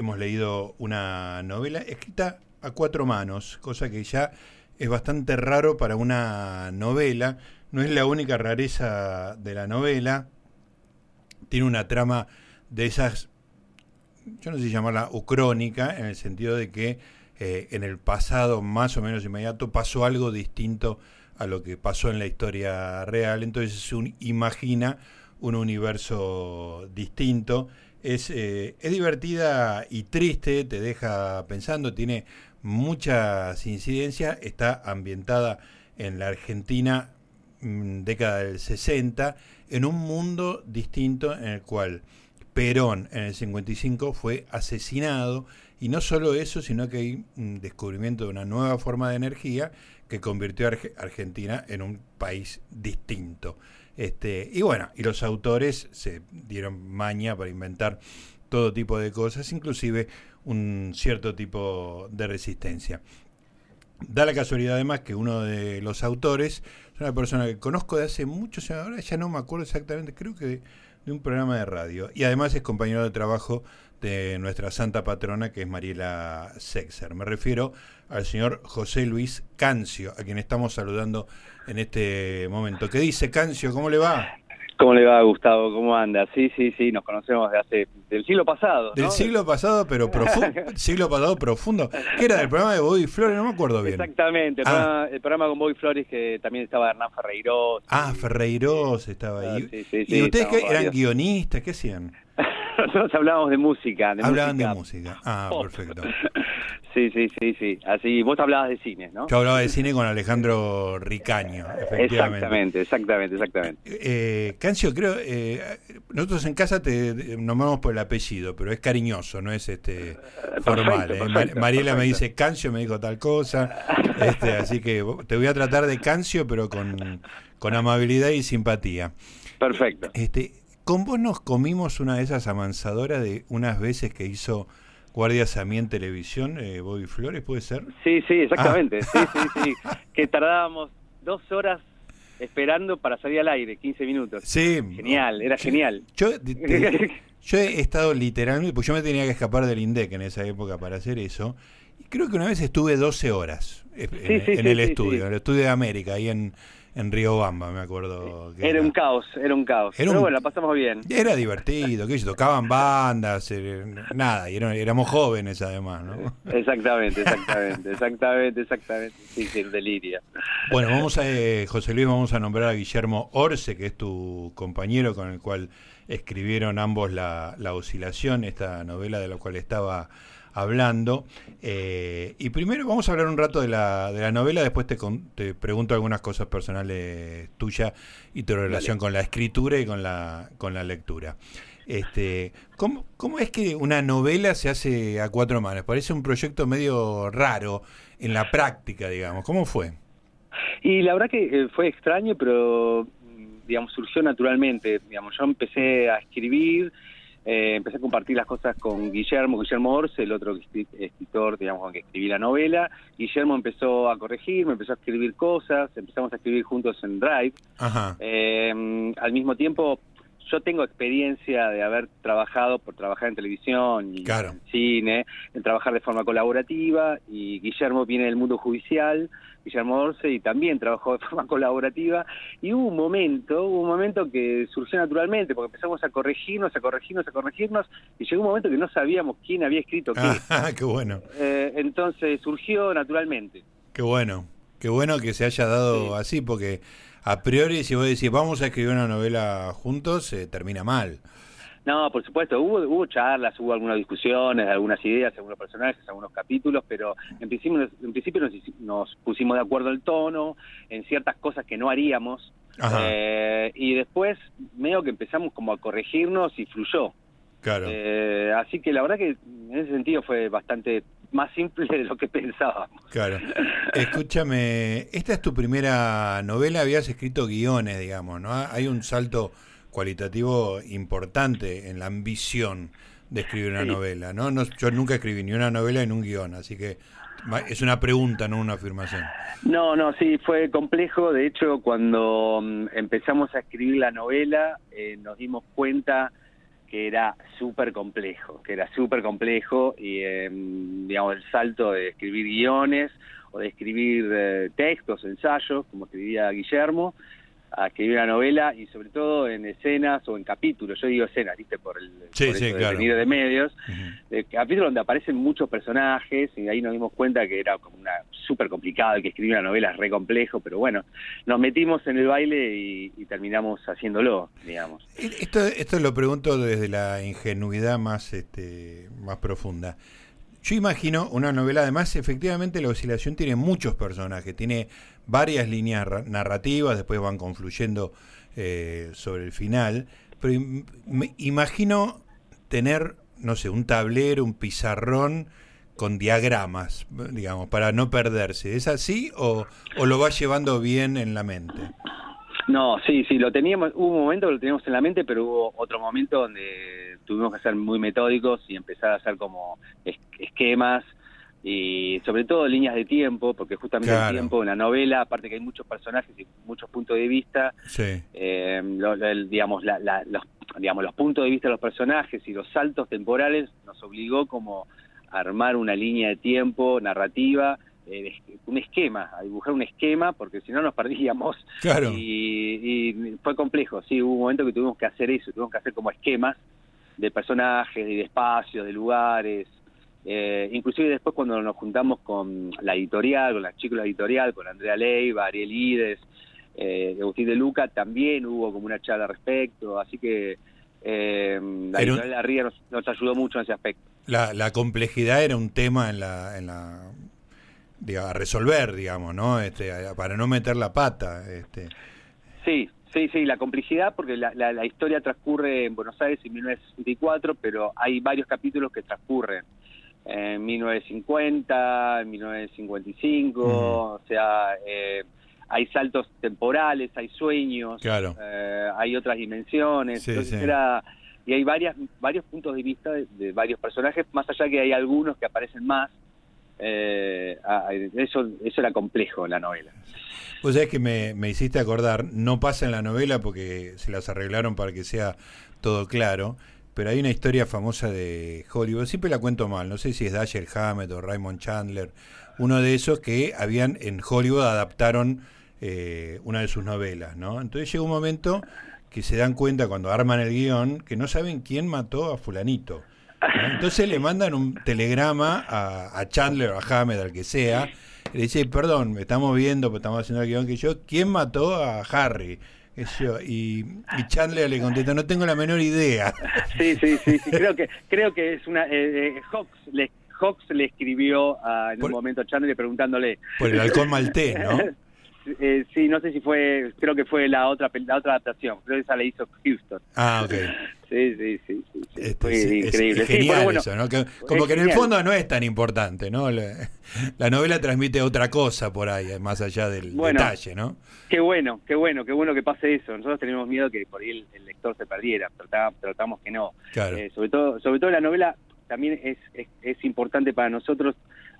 hemos leído una novela escrita a cuatro manos, cosa que ya es bastante raro para una novela. No es la única rareza de la novela. Tiene una trama de esas, yo no sé llamarla ucrónica, en el sentido de que eh, en el pasado más o menos inmediato pasó algo distinto a lo que pasó en la historia real. Entonces se imagina un universo distinto. Es, eh, es divertida y triste, te deja pensando, tiene muchas incidencias, está ambientada en la Argentina mm, década del 60, en un mundo distinto en el cual Perón en el 55 fue asesinado y no solo eso, sino que hay un descubrimiento de una nueva forma de energía que convirtió a Argentina en un país distinto. Este, y bueno, y los autores se dieron maña para inventar todo tipo de cosas, inclusive un cierto tipo de resistencia. Da la casualidad además que uno de los autores es una persona que conozco de hace muchos años, ahora ya no me acuerdo exactamente, creo que de un programa de radio, y además es compañero de trabajo de nuestra santa patrona que es Mariela Sexer. Me refiero al señor José Luis Cancio, a quien estamos saludando en este momento. ¿Qué dice Cancio? ¿Cómo le va? ¿Cómo le va, Gustavo? ¿Cómo anda? Sí, sí, sí, nos conocemos de hace del siglo pasado. Del siglo pasado, pero profundo. siglo pasado profundo. ¿Qué era? ¿El programa de Bobby Flores? No me acuerdo bien. Exactamente, el, ah. programa, con Bobby Flores que también estaba Hernán Ferreiros. Ah, Ferreiros estaba ahí. ¿Y ustedes qué, eran guionistas? ¿Qué hacían? Nosotros hablábamos de música. De Hablaban de música. Ah, perfecto. Sí, sí, sí, sí. Así, vos hablabas de cine, ¿no? Yo hablaba de cine con Alejandro Ricaño, efectivamente. Exactamente, exactamente, exactamente. Eh, Cancio, creo, eh, nosotros en casa te nombramos por el apellido, pero es cariñoso, no es este formal. ¿eh? Mariela me dice Cancio, me dijo tal cosa, este, así que te voy a tratar de Cancio, pero con, con amabilidad y simpatía. Perfecto. Este, con vos nos comimos una de esas amansadoras de unas veces que hizo Guardias a mí en televisión, eh, Bobby Flores, ¿puede ser? Sí, sí, exactamente. Ah. Sí, sí, sí. que tardábamos dos horas esperando para salir al aire, 15 minutos. Sí. Genial, era genial. Yo, yo he estado literalmente, pues yo me tenía que escapar del INDEC en esa época para hacer eso. Y creo que una vez estuve 12 horas eh, en, el estudio, en el estudio de América, ahí en, en Río Bamba, me acuerdo. era, un caos, era un caos. Pero bueno, la pasamos bien. Era divertido, que tocaban bandas, eh, nada, y éramos jóvenes además, ¿no? Exactamente, exactamente, exactamente, exactamente. Sí, sí, el delirio. Bueno, vamos a, eh, José Luis, vamos a nombrar a Guillermo Orce, que es tu compañero con el cual escribieron ambos la, la Oscilación, esta novela de la cual estaba hablando. Eh, y primero vamos a hablar un rato de la, de la novela, después te, te pregunto algunas cosas personales tuyas y tu relación con la escritura y con la, con la lectura. Este, ¿cómo, ¿Cómo es que una novela se hace a cuatro manos? Parece un proyecto medio raro en la práctica, digamos. ¿Cómo fue? Y la verdad que fue extraño, pero digamos surgió naturalmente. Digamos, yo empecé a escribir eh, empecé a compartir las cosas con Guillermo, Guillermo Orce, el otro escritor, digamos, con que escribí la novela. Guillermo empezó a corregir, me empezó a escribir cosas, empezamos a escribir juntos en Drive. Eh, al mismo tiempo, yo tengo experiencia de haber trabajado por trabajar en televisión y en cine, en trabajar de forma colaborativa, y Guillermo viene del mundo judicial, Guillermo Orce, y también trabajó de forma colaborativa, y hubo un momento, hubo un momento que surgió naturalmente, porque empezamos a corregirnos, a corregirnos, a corregirnos, y llegó un momento que no sabíamos quién había escrito qué. Ah, qué bueno. Eh, entonces surgió naturalmente. Qué bueno, qué bueno que se haya dado así, porque a priori si vos decís vamos a escribir una novela juntos, se termina mal. No, por supuesto, hubo, hubo charlas, hubo algunas discusiones, algunas ideas, algunos personajes, algunos capítulos, pero en principio, en principio nos, pusimos de acuerdo el tono, en ciertas cosas que no haríamos, eh, y después medio que empezamos como a corregirnos y fluyó. Claro. Eh, así que la verdad que en ese sentido fue bastante más simple de lo que pensábamos. Claro. Escúchame, esta es tu primera novela, habías escrito guiones, digamos, ¿no? Hay un salto cualitativo importante en la ambición de escribir una novela, ¿no? ¿no? Yo nunca escribí ni una novela ni un guion, así que es una pregunta, no una afirmación. No, no, sí, fue complejo. De hecho, cuando mm, empezamos a escribir la novela, eh, nos dimos cuenta que era súper complejo, que era súper complejo y, em, digamos, el salto de escribir guiones o de escribir eh, textos, ensayos, como escribía Guillermo, a escribir una novela y sobre todo en escenas o en capítulos. Yo digo escenas, ¿viste? Por el sí, sí, de medios. capítulos donde aparecen muchos personajes y ahí nos dimos cuenta que era como una súper complicado, que escribir una novela es re complejo, pero bueno, nos metimos en el baile y, terminamos haciéndolo, digamos. Esto, esto lo pregunto desde la ingenuidad más, este, más profunda. Yo imagino una novela, además, efectivamente, La Oscilación tiene muchos personajes, tiene varias líneas narrativas, después van confluyendo eh, sobre el final, pero me imagino tener, no sé, un tablero, un pizarrón con diagramas, digamos, para no perderse. ¿Es así o, o lo va llevando bien en la mente? No, sí, sí, lo teníamos, hubo un momento que lo teníamos en la mente, pero hubo otro momento donde tuvimos que ser muy metódicos y empezar a hacer como esquemas y sobre todo líneas de tiempo, porque justamente el tiempo en la novela, aparte que hay muchos personajes y muchos puntos de vista, eh, digamos, los, digamos, los puntos de vista de los personajes y los saltos temporales nos obligó como a armar una línea de tiempo narrativa un esquema, a dibujar un esquema, porque si no nos perdíamos. Claro. Y, fue complejo, sí, hubo un momento que tuvimos que hacer eso, tuvimos que hacer como esquemas de personajes, de espacios, de lugares. Eh, inclusive después cuando nos juntamos con la editorial, con la chicos de la editorial, con Andrea Leiva, Ariel Ides, eh, Agustín de Luca, también hubo como una charla al respecto, así que eh, la editorial de Ría nos, nos, ayudó mucho en ese aspecto. La, la complejidad era un tema en la, en la a resolver, digamos, ¿no? Este, para no meter la pata. Este. Sí, sí, sí, la complejidad, porque la, la, historia transcurre en Buenos Aires en 1964, pero hay varios capítulos que transcurren en 1950, en 1955, o sea, eh, hay saltos temporales, hay sueños, claro. Eh, hay otras dimensiones, entonces era y hay varias varios puntos de vista de, varios personajes, más allá que hay algunos que aparecen más, eh, eso, eso era complejo la novela. Pues es que me, me, hiciste acordar, no pasa en la novela porque se las arreglaron para que sea todo claro, pero hay una historia famosa de Hollywood, siempre la cuento mal, no sé si es Dashiell Hammett o Raymond Chandler, uno de esos que habían en Hollywood adaptaron eh, una de sus novelas, ¿no? Entonces llega un momento que se dan cuenta cuando arman el guion que no saben quién mató a fulanito. Entonces le mandan un telegrama a, Chandler o a Hamed, al que sea, y le dice, perdón, estamos viendo, estamos haciendo el guion que yo, ¿quién mató a Harry? Y, Chandler le contesta, no tengo la menor idea. Sí, sí, sí, creo que creo que es una... Eh, eh Hawks, le, Hawks le escribió en un momento a Chandler preguntándole... Por el halcón maltés, ¿no? Eh, sí, no sé si fue, creo que fue la otra la otra adaptación, creo que esa la hizo Houston. Ah, ok. Sí, sí, sí, sí, este, increíble. Es, genial eso, ¿no? como que en el fondo no es tan importante, ¿no? La, novela transmite otra cosa por ahí, más allá del detalle, ¿no? Qué bueno, qué bueno, qué bueno que pase eso. Nosotros tenemos miedo que por ahí el, lector se perdiera, tratamos, que no. Claro. Eh, sobre todo, sobre todo la novela también es, es, es importante para nosotros,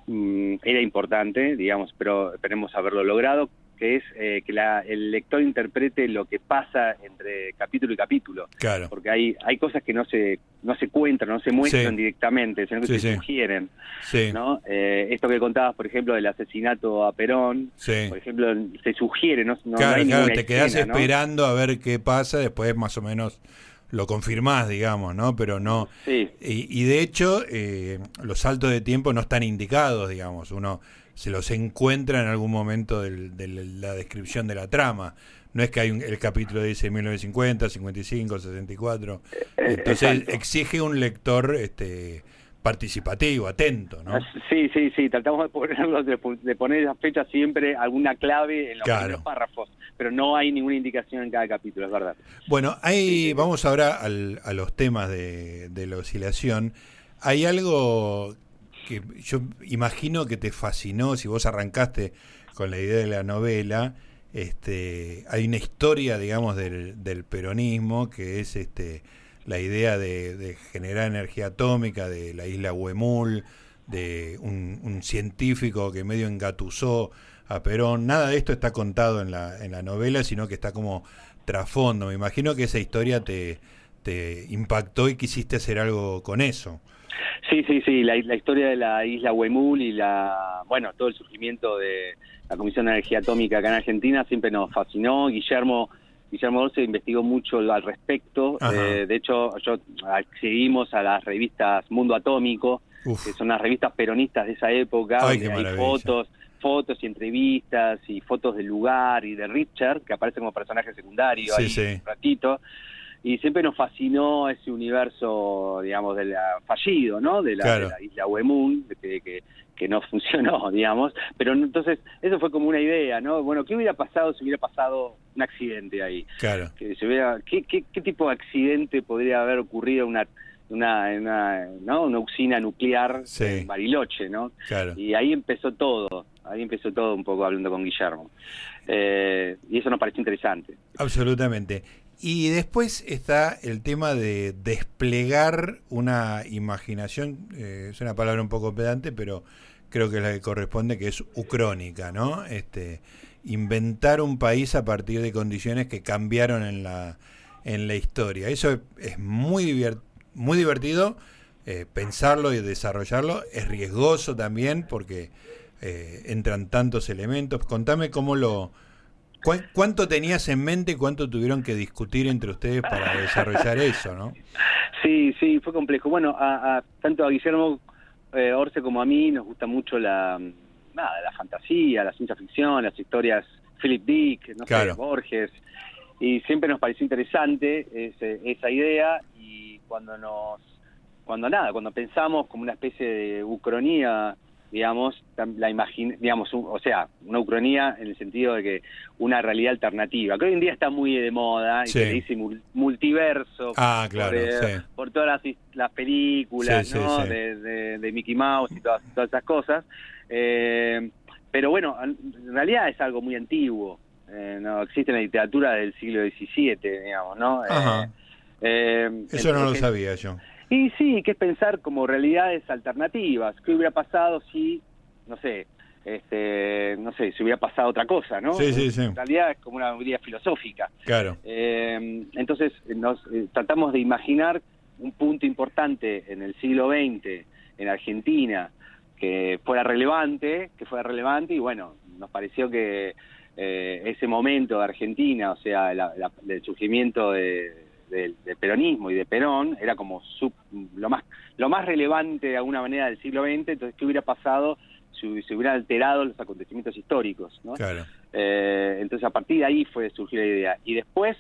mm, era importante, digamos, pero esperemos haberlo logrado, que es eh, que la, el lector interprete lo que pasa entre capítulo y capítulo. Claro. Porque hay, hay cosas que no se, no se cuentan, no se muestran directamente, sino que se sugieren. ¿no? Eh, esto que contabas, por ejemplo, del asesinato a Perón, por ejemplo, se sugiere, no, no claro, claro, te quedas esperando a ver qué pasa, después más o menos lo confirmás, digamos, ¿no? Pero no. Sí. Y, y de hecho, eh, los saltos de tiempo no están indicados, digamos. Uno se los encuentra en algún momento de la descripción de la trama. No es que hay un, el capítulo dice 1950, 55, 64. Entonces exige un lector este, participativo, atento, ¿no? Sí, sí, sí. Tratamos de, ponerlo, de, poner esa fecha siempre alguna clave en los párrafos, pero no hay ninguna indicación en cada capítulo, es verdad. Bueno, ahí vamos ahora a los temas de, de la oscilación. Hay algo que yo imagino que te fascinó si vos arrancaste con la idea de la novela. Este, hay una historia, digamos, del, del peronismo que es este, la idea de, generar energía atómica de la isla Huemul, de un, científico que medio engatusó a Perón. Nada de esto está contado en la, en la novela, sino que está como trasfondo. Me imagino que esa historia te, te impactó y quisiste hacer algo con eso. Sí, sí, sí, la, historia de la isla Huemul y la, bueno, todo el surgimiento de la Comisión de Energía Atómica acá en Argentina siempre nos fascinó. Guillermo Guillermo Orce investigó mucho al respecto. Eh, de hecho, yo accedimos a las revistas Mundo Atómico, que son las revistas peronistas de esa época, hay fotos, fotos y entrevistas y fotos del lugar y de Richard, que aparece como personaje secundario ahí un ratito y siempre nos fascinó ese universo, digamos, del fallido, ¿no? De la, isla Wemun, que, que, que, no funcionó, digamos. Pero entonces, eso fue como una idea, ¿no? Bueno, ¿qué hubiera pasado si hubiera pasado un accidente ahí? Claro. Que se hubiera, ¿qué, qué, qué tipo de accidente podría haber ocurrido una una, una, ¿no? una usina nuclear en Bariloche, ¿no? Claro. Y ahí empezó todo, ahí empezó todo un poco hablando con Guillermo. Eh, y eso nos pareció interesante. Absolutamente. Y después está el tema de desplegar una imaginación, eh, es una palabra un poco pedante, pero creo que es la que corresponde, que es ucrónica, ¿no? Este, inventar un país a partir de condiciones que cambiaron en la, en la historia. Eso es muy, muy divertido, eh, pensarlo y desarrollarlo. Es riesgoso también porque eh, entran tantos elementos. Contame cómo lo ¿Cuánto tenías en mente y cuánto tuvieron que discutir entre ustedes para desarrollar eso, no? Sí, sí, fue complejo. Bueno, a, tanto a Guillermo eh, Orce como a mí nos gusta mucho la, nada, la fantasía, la ciencia ficción, las historias Philip Dick, no sé, Borges, y siempre nos pareció interesante esa idea y cuando nos, cuando nada, cuando pensamos como una especie de ucronía digamos, la imagina, digamos, o sea, una ucronía en el sentido de que una realidad alternativa, que hoy en día está muy de moda, y se dice multiverso, ah, claro, por, por todas las, películas, ¿no? De, de, Mickey Mouse y todas, todas esas cosas. Eh, pero bueno, en realidad es algo muy antiguo, eh, no existe en la literatura del siglo XVII, digamos, ¿no? Eh, Eso no lo sabía yo. Y sí, que es pensar como realidades alternativas. ¿Qué hubiera pasado si, no sé, este, no sé, si hubiera pasado otra cosa, ¿no? Sí, sí, sí. En realidad es como una idea filosófica. Claro. Eh, entonces nos eh, tratamos de imaginar un punto importante en el siglo XX en Argentina que fuera relevante, que fuera relevante y bueno, nos pareció que eh, ese momento de Argentina, o sea, el surgimiento de del, peronismo y de Perón era como lo más lo más relevante de alguna manera del siglo XX, entonces qué hubiera pasado si se hubieran alterado los acontecimientos históricos, ¿no? Eh, entonces a partir de ahí fue surgir la idea y después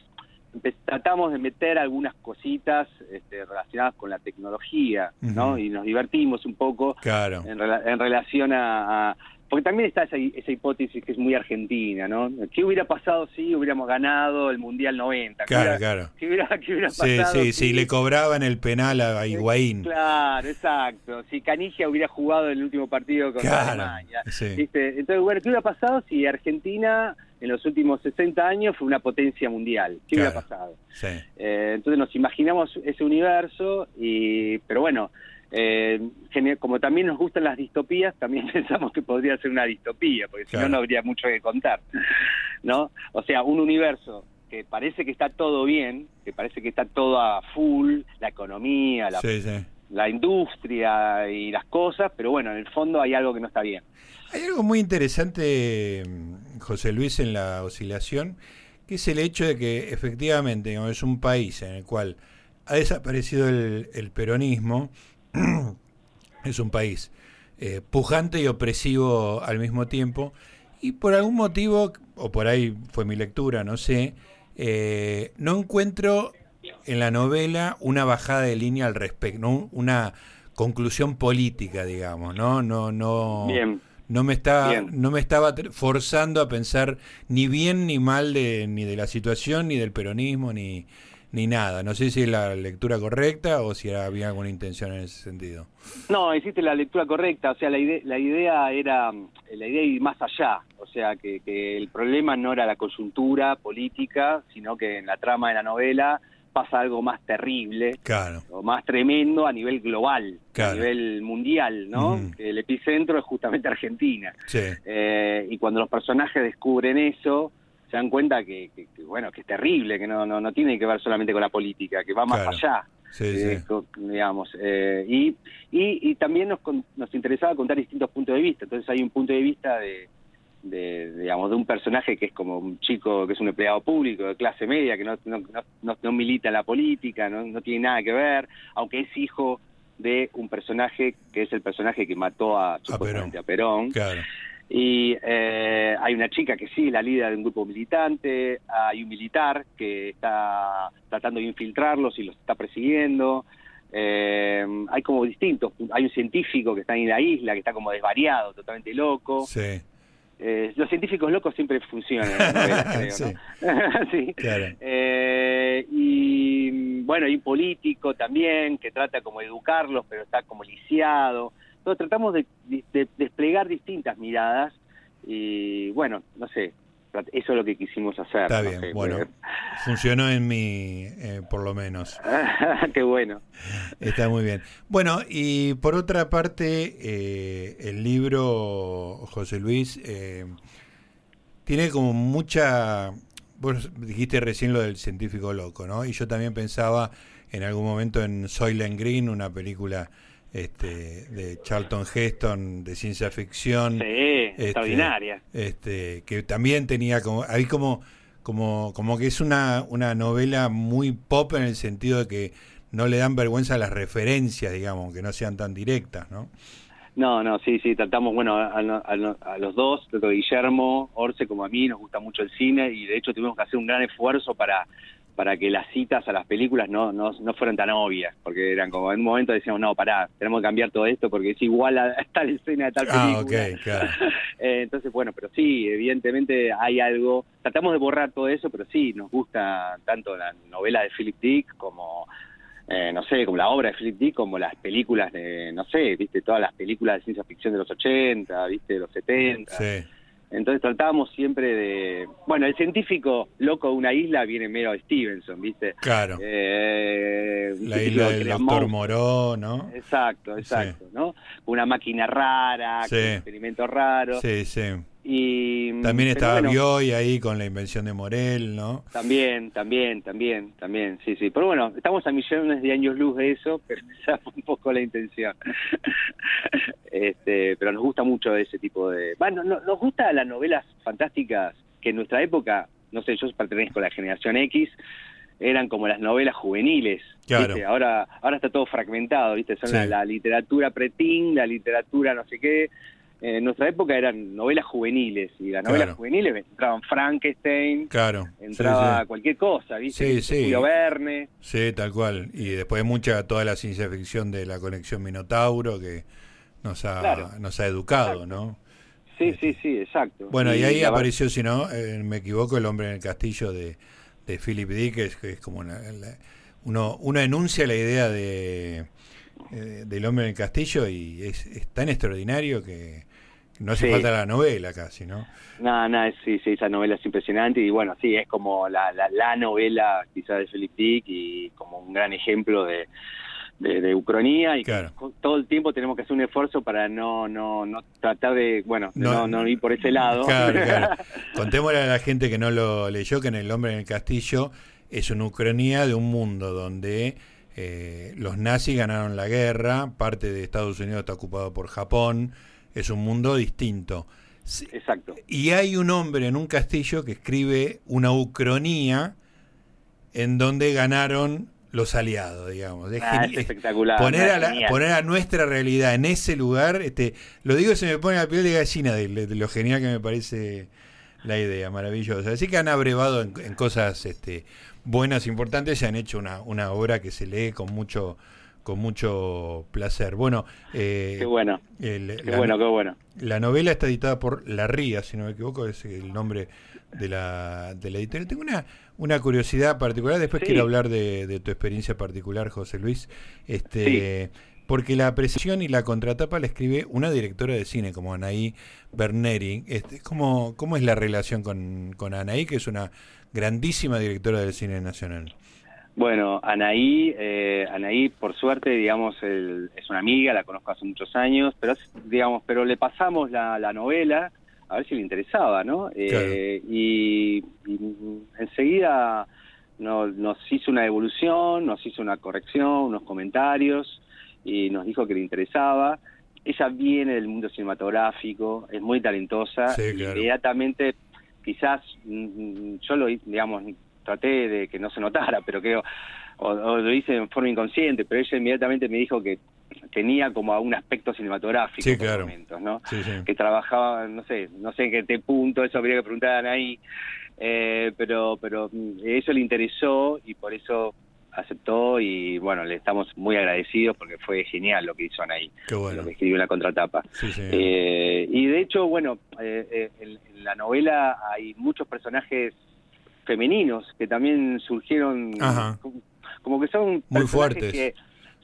tratamos de meter algunas cositas este, relacionadas con la tecnología, ¿no? Y nos divertimos un poco en, relación a, porque también está esa, esa, hipótesis que es muy argentina, ¿no? ¿Qué hubiera pasado si hubiéramos ganado el Mundial 90? Claro, claro. ¿Qué hubiera, qué hubiera pasado? Sí, sí, si, le cobraban el penal a Higuaín. Claro, exacto. Si Canigia hubiera jugado el último partido contra Alemania. Entonces, bueno, ¿qué hubiera pasado si Argentina en los últimos 60 años fue una potencia mundial? ¿Qué hubiera pasado? Sí. Eh, entonces nos imaginamos ese universo, y pero bueno eh, como también nos gustan las distopías, también pensamos que podría ser una distopía, porque si no, no habría mucho que contar. ¿no? O sea, un universo que parece que está todo bien, que parece que está todo a full, la economía, la, la industria y las cosas, pero bueno, en el fondo hay algo que no está bien. Hay algo muy interesante, José Luis, en la oscilación, que es el hecho de que efectivamente es un país en el cual ha desaparecido el, el peronismo, es un país eh, pujante y opresivo al mismo tiempo. Y por algún motivo, o por ahí fue mi lectura, no sé, eh, no encuentro en la novela una bajada de línea al respecto, una conclusión política, digamos, ¿no? No, no. No me, está, no me estaba forzando a pensar ni bien ni mal de, ni de la situación, ni del peronismo, ni, ni nada. No sé si es la lectura correcta o si había alguna intención en ese sentido. No, hiciste la lectura correcta. O sea, la, idea, la idea era la idea ir más allá. O sea, que, que, el problema no era la coyuntura política, sino que en la trama de la novela pasa algo más terrible, claro. o más tremendo a nivel global, a nivel mundial, ¿no? El epicentro es justamente Argentina. Sí. Eh, y cuando los personajes descubren eso, se dan cuenta que, bueno, que es terrible, que no, no, no tiene que ver solamente con la política, que va más allá. Eh, digamos eh, y, y, también nos, nos interesaba contar distintos puntos de vista entonces hay un punto de vista de, de, digamos de un personaje que es como un chico que es un empleado público de clase media que no, no, no, no milita en la política no, no tiene nada que ver aunque es hijo de un personaje que es el personaje que mató a, a Perón, a Perón. Claro. Y eh, hay una chica que sí, la líder de un grupo militante, hay un militar que está tratando de infiltrarlos y los está persiguiendo. Eh, hay como distintos, hay un científico que está en la isla, que está como desvariado, totalmente loco. Sí. Eh, los científicos locos siempre funcionan, creo, sí. sí. Claro. Eh, y bueno, hay un político también que trata como de educarlos, pero está como lisiado. Entonces tratamos de, desplegar distintas miradas y bueno, no sé, eso es lo que quisimos hacer. Está bien, bueno, funcionó en mí, eh, por lo menos. Qué bueno. Está muy bien. Bueno, y por otra parte, eh, el libro, José Luis, eh, tiene como mucha... Vos dijiste recién lo del científico loco, ¿no? Y yo también pensaba en algún momento en Soylent Green, una película este, de Charlton Heston de ciencia ficción. Sí, este, extraordinaria. Este, que también tenía como, ahí como, como, como que es una, una novela muy pop en el sentido de que no le dan vergüenza a las referencias, digamos, que no sean tan directas, ¿no? No, no, sí, sí, tratamos, bueno, a, a, los dos, tanto Guillermo, Orce como a mí, nos gusta mucho el cine y de hecho tuvimos que hacer un gran esfuerzo para para que las citas a las películas no, no, no fueran tan obvias, porque eran como en un momento decíamos, no, pará, tenemos que cambiar todo esto porque es igual a, tal escena de tal ah, película. Eh, entonces, bueno, pero sí, evidentemente hay algo, tratamos de borrar todo eso, pero sí, nos gusta tanto la novela de Philip Dick como... Eh, no sé, como la obra de Philip Dick, como las películas de, no sé, viste, todas las películas de ciencia ficción de los 80, viste, de los 70. Sí entonces tratábamos siempre de... Bueno, el científico loco de una isla viene mero Stevenson, ¿viste? Claro. Eh, la isla del doctor Moró, ¿no? Exacto, exacto, ¿no? Una máquina rara, con experimentos raros. Sí, sí. Y, también estaba Bioy ahí con la invención de Morel, ¿no? También, también, también, también, sí, sí. Pero bueno, estamos a millones de años luz de eso, pero esa fue un poco la intención. este, pero nos gusta mucho ese tipo de... Bueno, nos gusta las novelas fantásticas que en nuestra época, no sé, yo pertenezco a la generación X, eran como las novelas juveniles. Claro. Ahora, ahora está todo fragmentado, ¿viste? Son la, la, literatura pretín, la literatura no sé qué, en nuestra época eran novelas juveniles y las novelas juveniles entraban Frankenstein, claro. entraba cualquier cosa, ¿viste? Sí, Julio Verne. Sí, tal cual. Y después mucha, toda la ciencia ficción de la conexión Minotauro que nos ha, nos ha educado, ¿no? Sí, sí, sí, exacto. Bueno, y, ahí apareció, si no eh, me equivoco, El hombre en el castillo de, de Philip Dick, que es, como una, uno, uno enuncia la idea de... Eh, del hombre en el castillo y es, es tan extraordinario que, no hace falta la novela casi, ¿no? No, no, sí, sí, esa novela es impresionante y bueno, sí, es como la, la, novela quizás de Philip Dick y como un gran ejemplo de, de, ucronía y todo el tiempo tenemos que hacer un esfuerzo para no no, no tratar de, bueno, no, no, ir por ese lado. Claro, claro. Contémosle a la gente que no lo leyó que en El hombre en el castillo es una ucronía de un mundo donde... Eh, los nazis ganaron la guerra, parte de Estados Unidos está ocupado por Japón, es un mundo distinto. Exacto. Y hay un hombre en un castillo que escribe una ucronía en donde ganaron los aliados, digamos. Es, ah, espectacular. Poner a, poner a nuestra realidad en ese lugar, este, lo digo, se me pone la piel de gallina de, lo genial que me parece la idea, maravillosa. Así que han abrevado en, en cosas este, buenas, importantes, y han hecho una, una obra que se lee con mucho con mucho placer. Bueno, eh, qué bueno. qué bueno, qué bueno. La novela está editada por La Ría, si no me equivoco, es el nombre de la, de la editorial. Tengo una, una curiosidad particular, después quiero hablar de, tu experiencia particular, José Luis. Este, Porque la presión y la contratapa la escribe una directora de cine como Anaí Berneri. Este, ¿cómo, ¿Cómo es la relación con, con Anaí, que es una grandísima directora del cine nacional? Bueno, Anaí, eh, Anaí, por suerte, digamos, es una amiga, la conozco hace muchos años, pero digamos, pero le pasamos la, novela a ver si le interesaba, ¿no? Eh, y, enseguida nos hizo una evolución, nos hizo una corrección, unos comentarios y nos dijo que le interesaba. Ella viene del mundo cinematográfico, es muy talentosa. Inmediatamente, quizás mm, mm, yo lo, digamos, traté de que no se notara, pero creo, o, lo hice en forma inconsciente, pero ella inmediatamente me dijo que tenía como un aspecto cinematográfico sí, claro. momentos, ¿no? Que trabajaba, no sé, no sé en qué punto, eso habría que preguntar ahí, eh, pero, pero mm, eso le interesó y por eso aceptó y bueno, le estamos muy agradecidos porque fue genial lo que hizo Anaí, lo que escribió en la contratapa. Eh, y de hecho, bueno, eh, en, la novela hay muchos personajes femeninos que también surgieron como, que son muy fuertes. Que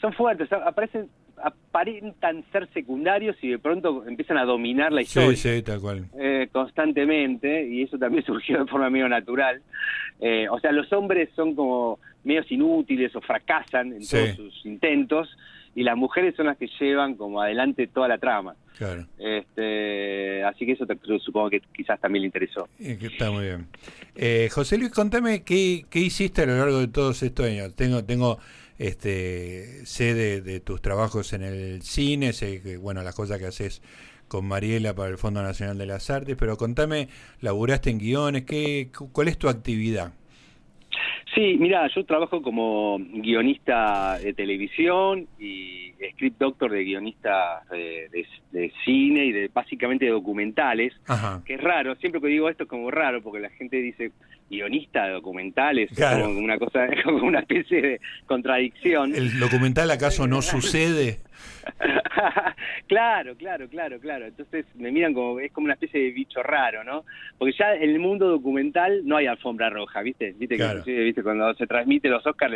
son fuertes, aparecen aparentan ser secundarios y de pronto empiezan a dominar la historia. Sí, sí, tal cual. Eh, constantemente, y eso también surgió de forma medio natural. Eh, o sea, los hombres son como medios inútiles o fracasan en todos sus intentos, y las mujeres son las que llevan como adelante toda la trama. Claro. Este, así que eso te, supongo que quizás también le interesó. Está muy bien. Eh, José Luis, contame qué, qué hiciste a lo largo de todos estos años. Tengo, tengo este, sé de, tus trabajos en el cine, sé que, bueno, las cosas que haces con Mariela para el Fondo Nacional de las Artes, pero contame, laburaste en guiones, ¿qué, ¿cuál es tu actividad? Sí, mira, yo trabajo como guionista de televisión y script doctor de guionistas de, cine y de básicamente de documentales, que es raro, siempre que digo esto es como raro porque la gente dice guionista de documentales, es como una cosa, como una especie de contradicción. ¿El documental acaso no sucede? claro, claro, claro, claro. Entonces me miran como, es como una especie de bicho raro, ¿no? Porque ya en el mundo documental no hay alfombra roja, ¿viste? Viste que ¿viste? cuando se transmite los Oscars,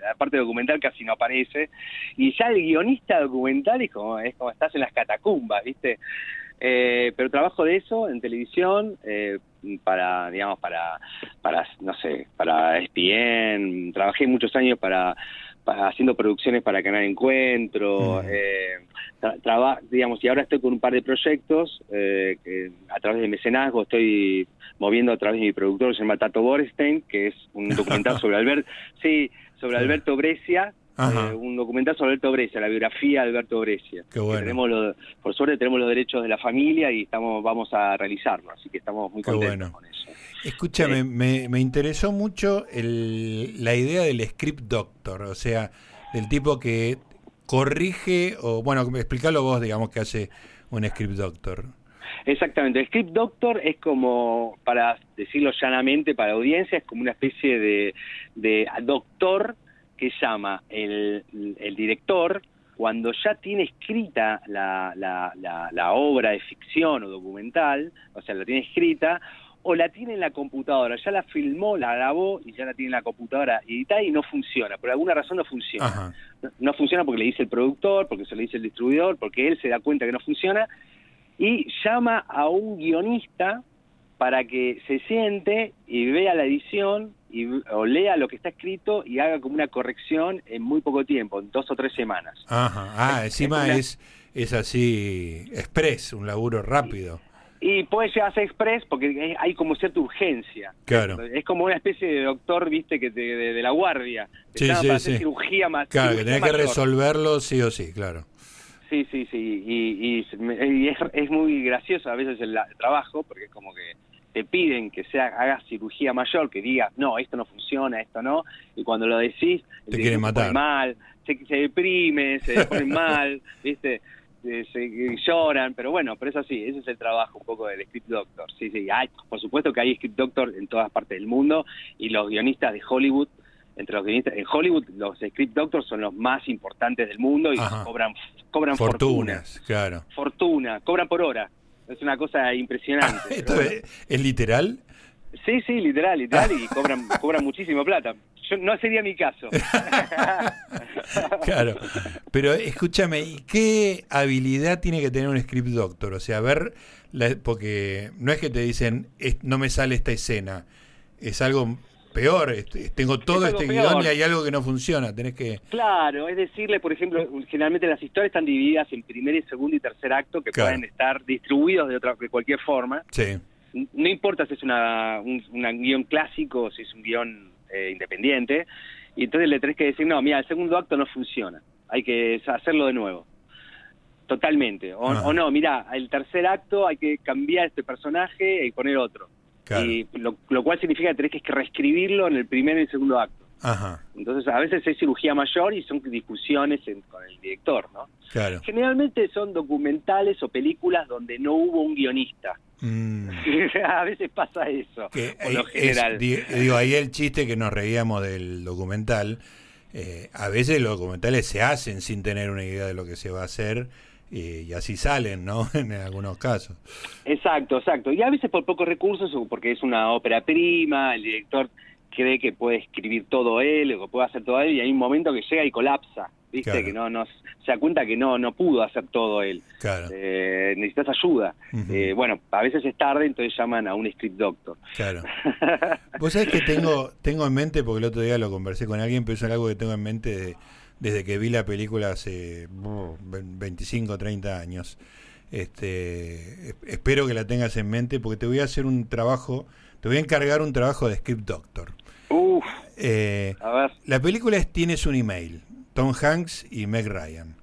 la parte documental casi no aparece. Y ya el guionista documental es como, es como estás en las catacumbas, ¿viste? Eh, pero trabajo de eso en televisión eh, para, digamos, para, para, no sé, para ESPN. Trabajé muchos años para haciendo producciones para Canal Encuentro, eh, digamos, y ahora estoy con un par de proyectos eh, que a través de mecenazgo estoy moviendo a través de mi productor, se llama Tato Borstein, que es un documental sobre Alberto, sí, sobre Alberto Brescia, eh, un documental sobre Alberto Brescia, la biografía de Alberto Brescia. tenemos por suerte tenemos los derechos de la familia y estamos vamos a realizarlo, así que estamos muy contentos con eso. Escúchame, me, me, interesó mucho el, la idea del script doctor, o sea, del tipo que corrige, o bueno, explícalo vos, digamos, que hace un script doctor. Exactamente, el script doctor es como, para decirlo llanamente para la audiencia, es como una especie de, de doctor que llama el, el director cuando ya tiene escrita la, la, la, la, obra de ficción o documental, o sea, la tiene escrita, o la tiene en la computadora, ya la filmó, la grabó y ya la tiene en la computadora editada y no funciona, por alguna razón no funciona. No, funciona porque le dice el productor, porque se le dice el distribuidor, porque él se da cuenta que no funciona y llama a un guionista para que se siente y vea la edición y, o lea lo que está escrito y haga como una corrección en muy poco tiempo, en dos o tres semanas. Ajá. Ah, encima es, es, así, express, un laburo rápido. Y puede llegar a ser express porque hay como cierta urgencia. Claro. Es como una especie de doctor, viste, que de, la guardia. Sí, sí, para Hacer cirugía más. Claro, que tenés que resolverlo sí o sí, claro. Sí, sí, sí. Y, y, es, es, muy gracioso a veces el, trabajo porque es como que te piden que sea hagas cirugía mayor, que digas, no, esto no funciona, esto no. Y cuando lo decís, te quieren matar. mal, se, se deprime, se pone mal, viste se, lloran, pero bueno, pero eso sí, ese es el trabajo un poco del script doctor. Sí, sí, hay, por supuesto que hay script doctor en todas partes del mundo y los guionistas de Hollywood, entre los guionistas en Hollywood, los script doctors son los más importantes del mundo y cobran cobran fortunas, claro. Fortuna, cobran por hora. Es una cosa impresionante. ¿Esto es, literal? Sí, sí, literal, literal, y cobran, cobran muchísimo plata no sería mi caso. claro. Pero escúchame, ¿y qué habilidad tiene que tener un script doctor? O sea, ver, porque no es que te dicen, no me sale esta escena, es algo peor, este, tengo todo este guion y hay algo que no funciona, tenés que... Claro, es decirle, por ejemplo, generalmente las historias están divididas en primer y segundo y tercer acto que pueden estar distribuidos de, otra, de cualquier forma. Sí. No importa si es una, un guion clásico o si es un guion eh, independiente, y entonces le tenés que decir, no, mira, el segundo acto no funciona, hay que hacerlo de nuevo. Totalmente. O, o no, mira, el tercer acto hay que cambiar este personaje y poner otro y lo, cual significa que tenés que reescribirlo en el primer y el segundo acto. Ajá. Entonces, a veces es cirugía mayor y son discusiones con el director, ¿no? Claro. Generalmente son documentales o películas donde no hubo un guionista. Mm. a veces pasa eso, por lo general. digo, ahí el chiste que nos reíamos del documental, eh, a veces los documentales se hacen sin tener una idea de lo que se va a hacer y así salen, ¿no? en algunos casos. Exacto, exacto. Y a veces por pocos recursos, porque es una ópera prima, el director cree que puede escribir todo él, o puede hacer todo él, y hay un momento que llega y colapsa, ¿viste? Que no, no se da cuenta que no no pudo hacer todo él. Claro. Eh, necesitas ayuda. eh, bueno, a veces es tarde, entonces llaman a un script doctor. Claro. Vos sabés que tengo, tengo en mente, porque el otro día lo conversé con alguien, pero es algo que tengo en mente de desde que vi la película hace 25, 30 años. Este, espero que la tengas en mente porque te voy a hacer un trabajo, te voy a encargar un trabajo de script doctor. Uf, eh, a ver. La película es Tienes un email, Tom Hanks y Meg Ryan.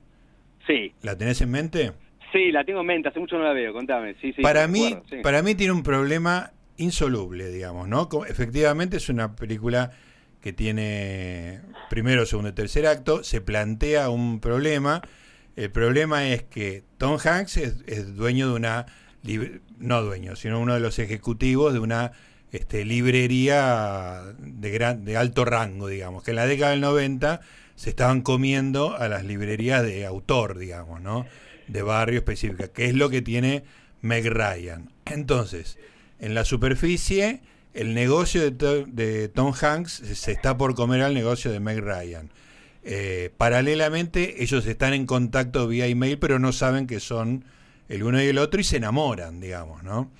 Sí. ¿La tenés en mente? Sí, la tengo en mente, hace mucho no la veo, contame. Sí, sí, para, mí, para mí tiene un problema insoluble, digamos, ¿no? Efectivamente es una película que tiene primero, segundo y tercer acto, se plantea un problema. El problema es que Tom Hanks es, dueño de una, no dueño, sino uno de los ejecutivos de una este, librería de, gran, de alto rango, digamos, que en la década del 90 se estaban comiendo a las librerías de autor, digamos, ¿no? De barrio específica, que es lo que tiene Meg Ryan. Entonces, en la superficie el negocio de, Tom Hanks se está por comer al negocio de Meg Ryan. Eh, paralelamente, ellos están en contacto vía email, pero no saben que son el uno y el otro y se enamoran, digamos, ¿no?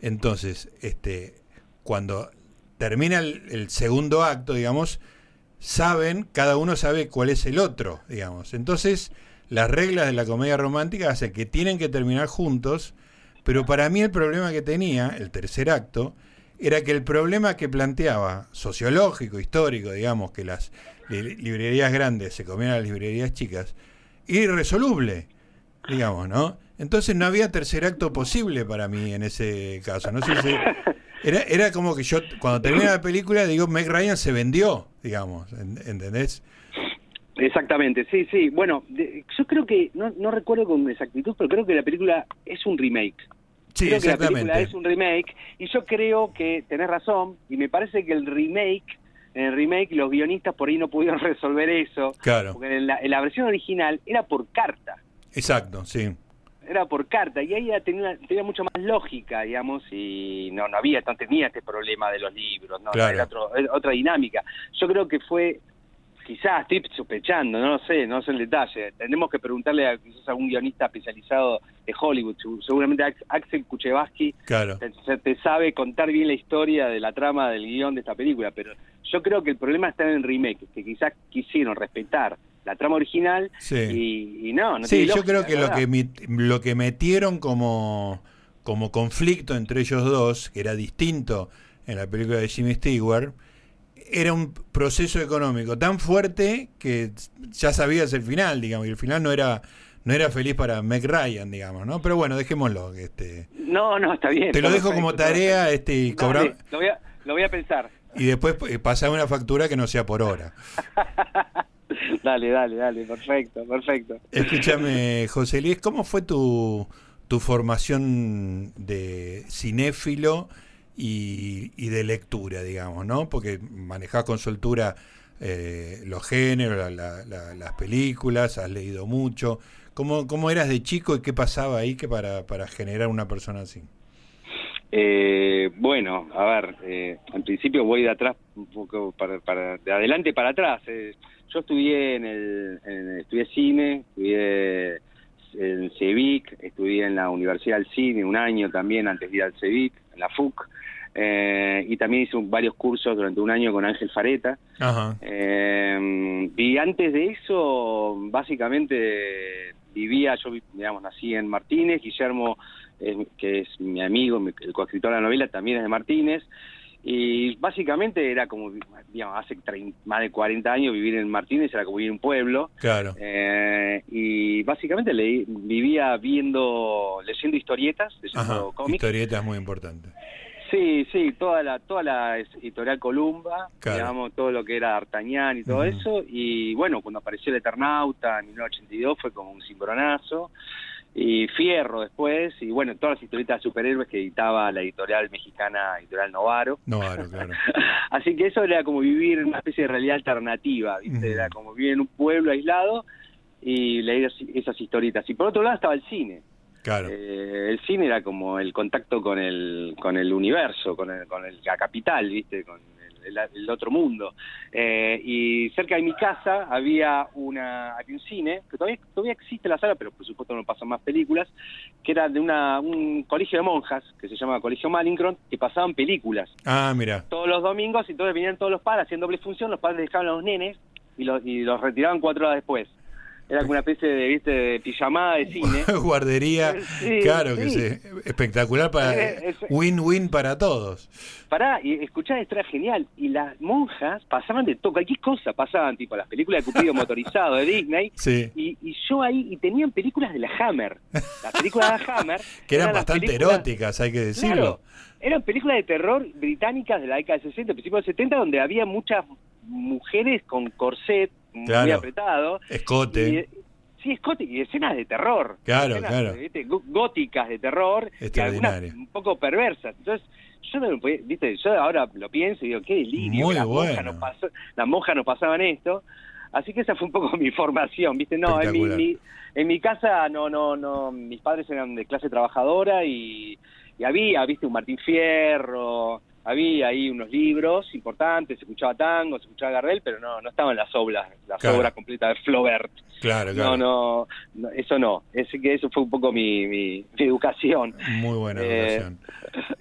Entonces, este, cuando termina el, segundo acto, digamos, saben, cada uno sabe cuál es el otro, digamos. Entonces, las reglas de la comedia romántica hacen que tienen que terminar juntos, pero para mí el problema que tenía, el tercer acto, era que el problema que planteaba, sociológico, histórico, digamos, que las librerías grandes se comían a las librerías chicas, irresoluble, digamos, ¿no? Entonces no había tercer acto posible para mí en ese caso. No sé si era, era como que yo, cuando terminé la película, digo, Meg Ryan se vendió, digamos, ¿entendés? Exactamente, sí, sí. Bueno, yo creo que, no, no recuerdo con exactitud, pero creo que la película es un remake. Sí, creo que la película es un remake y yo creo que tenés razón y me parece que el remake, en el remake los guionistas por ahí no pudieron resolver eso. Claro. Porque en la, versión original era por carta. Exacto, sí. Era por carta y ahí tenía, tenía mucho más lógica, digamos, y no, no había, no tenía este problema de los libros, no, era otra dinámica. Yo creo que fue quizás estoy sospechando, no lo sé, no sé el detalle. Tenemos que preguntarle a quizás a un guionista especializado de Hollywood, seguramente Axel Kuchevaski claro. te, sabe contar bien la historia de la trama del guion de esta película, pero yo creo que el problema está en el remake, que quizás quisieron respetar la trama original y, no, no Sí, yo creo que lo que lo que metieron como como conflicto entre ellos dos, que era distinto en la película de Jimmy Stewart, era un proceso económico tan fuerte que ya sabías el final, digamos, y el final no era no era feliz para Meg Ryan, digamos, ¿no? Pero bueno, dejémoslo. Este, no, no, está bien. Te lo dejo como tarea este, y cobrar. Lo voy, a, lo voy a pensar. Y después eh, pasar una factura que no sea por hora. dale, dale, dale, perfecto, perfecto. Escúchame, José Luis, ¿cómo fue tu, tu formación de cinéfilo? Y, de lectura, digamos, ¿no? Porque manejás con soltura eh, los géneros, las películas, has leído mucho. ¿Cómo, ¿Cómo eras de chico y qué pasaba ahí que para, para generar una persona así? Eh, bueno, a ver, eh, en principio voy de atrás un poco para, para de adelante para atrás. Eh. yo estudié en el, estudié cine, estudié en CEVIC, estudié en la Universidad del Cine un año también antes de ir al CEVIC, la FUC. Eh, y también hice varios cursos durante un año con Ángel Fareta. Eh, y antes de eso, básicamente vivía, yo digamos, nací en Martínez, Guillermo, que es mi amigo, el coescritor de la novela, también es de Martínez. Y básicamente era como, digamos, hace más de 40 años vivir en Martínez era como vivir en un pueblo. Claro. Eh, y básicamente leí, vivía viendo, leyendo historietas, leyendo cómics. Historietas muy importantes. Sí, sí, toda la toda la editorial Columba, digamos, todo lo que era D'Artagnan y todo eso. Y bueno, cuando apareció el Eternauta en 1982 fue como un cimbronazo y Fierro después, y bueno, todas las historietas de superhéroes que editaba la editorial mexicana, editorial Novaro. Novaro, claro. Así que eso era como vivir en una especie de realidad alternativa, ¿viste? Era como vivir en un pueblo aislado y leer esas historietas. Y por otro lado estaba el cine. Claro. Eh, el cine era como el contacto con el, con el universo, con, el, con el, la capital, ¿viste? Con el, otro mundo. Eh, y cerca de mi casa había una un cine, que todavía, todavía existe la sala, pero por supuesto no pasan más películas, que era de una, un colegio de monjas, que se llama Colegio Malincron, que pasaban películas. Ah, mira. Todos los domingos, y entonces venían todos los padres, hacían doble función, los padres dejaban a los nenes y los, y los retiraban cuatro horas después era como una especie de, ¿viste? de pijamada de cine. Guardería, claro que sí. Espectacular para win-win para todos. Pará, y escuchá, esto era genial. Y las monjas pasaban de todo, cualquier cosa pasaban, tipo las películas de Cupido motorizado de Disney. Sí. Y, y, yo ahí, y tenían películas de la Hammer. Las películas de la Hammer. que eran, bastante eróticas, hay que decirlo. eran películas de terror británicas de la década de 60, principios de 70, donde había muchas mujeres con corset muy apretado. Escote. sí, escote y escenas de terror. Claro, claro. Góticas de terror. Un poco perversas. Entonces, yo no viste, yo ahora lo pienso y digo, qué delirio. Muy las, bueno. monjas pasó, las monjas nos pasaban esto. Así que esa fue un poco mi formación, ¿viste? No, en mi, en mi casa no, no, no, mis padres eran de clase trabajadora y, y había, ¿viste? Un Martín Fierro, había ahí unos libros importantes, se escuchaba tango, se escuchaba Gardel, pero no, no estaban las obras, las obras completas de Flaubert. Claro, claro. No, no, eso no. Es que eso fue un poco mi, mi, educación. Muy buena eh, educación.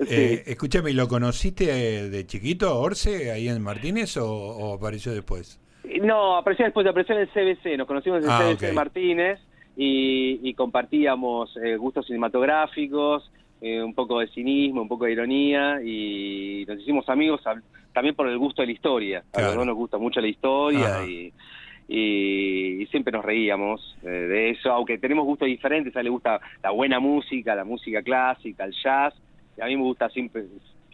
Eh, escúchame, ¿lo conociste eh, de chiquito, Orce, ahí en Martínez, o, apareció después? No, apareció después, apareció en el CBC, nos conocimos en el ah, CBC de Martínez y, y compartíamos gustos cinematográficos, eh, un poco de cinismo, un poco de ironía y nos hicimos amigos también por el gusto de la historia. A los dos nos gusta mucho la historia y, y, siempre nos reíamos eh, de eso, aunque tenemos gustos diferentes, a él le gusta la buena música, la música clásica, el jazz, y a mí me gusta siempre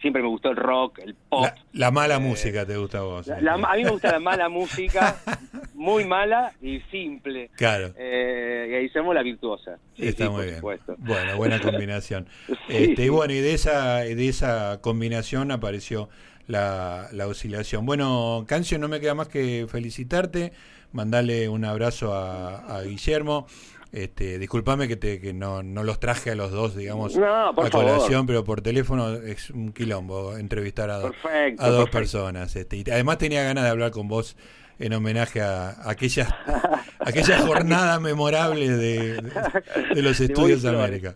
siempre me gustó el rock, el pop. La, mala eh, música te gusta a vos. a mí me gusta la mala música, muy mala y simple. Claro. Eh, y ahí somos la virtuosa. Está muy bien. Bueno, buena combinación. este, y bueno, y de esa, de esa combinación apareció la, la oscilación. Bueno, Cancio, no me queda más que felicitarte, mandarle un abrazo a, a Guillermo. Este, disculpame que, te, que no, no los traje a los dos, digamos, a colación, pero por teléfono es un quilombo entrevistar a, a dos personas. Este, y además tenía ganas de hablar con vos en homenaje a, aquella, aquella jornada memorable de, de, los estudios de América.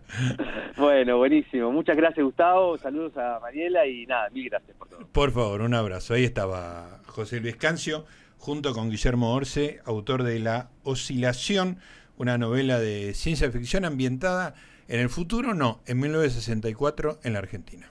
Bueno, buenísimo. Muchas gracias, Gustavo. Saludos a Mariela y nada, mil gracias por todo. Por favor, un abrazo. Ahí estaba José Luis Cancio, junto con Guillermo Orce, autor de La Oscilación una novela de ciencia ficción ambientada en el futuro, no, en 1964 en la Argentina.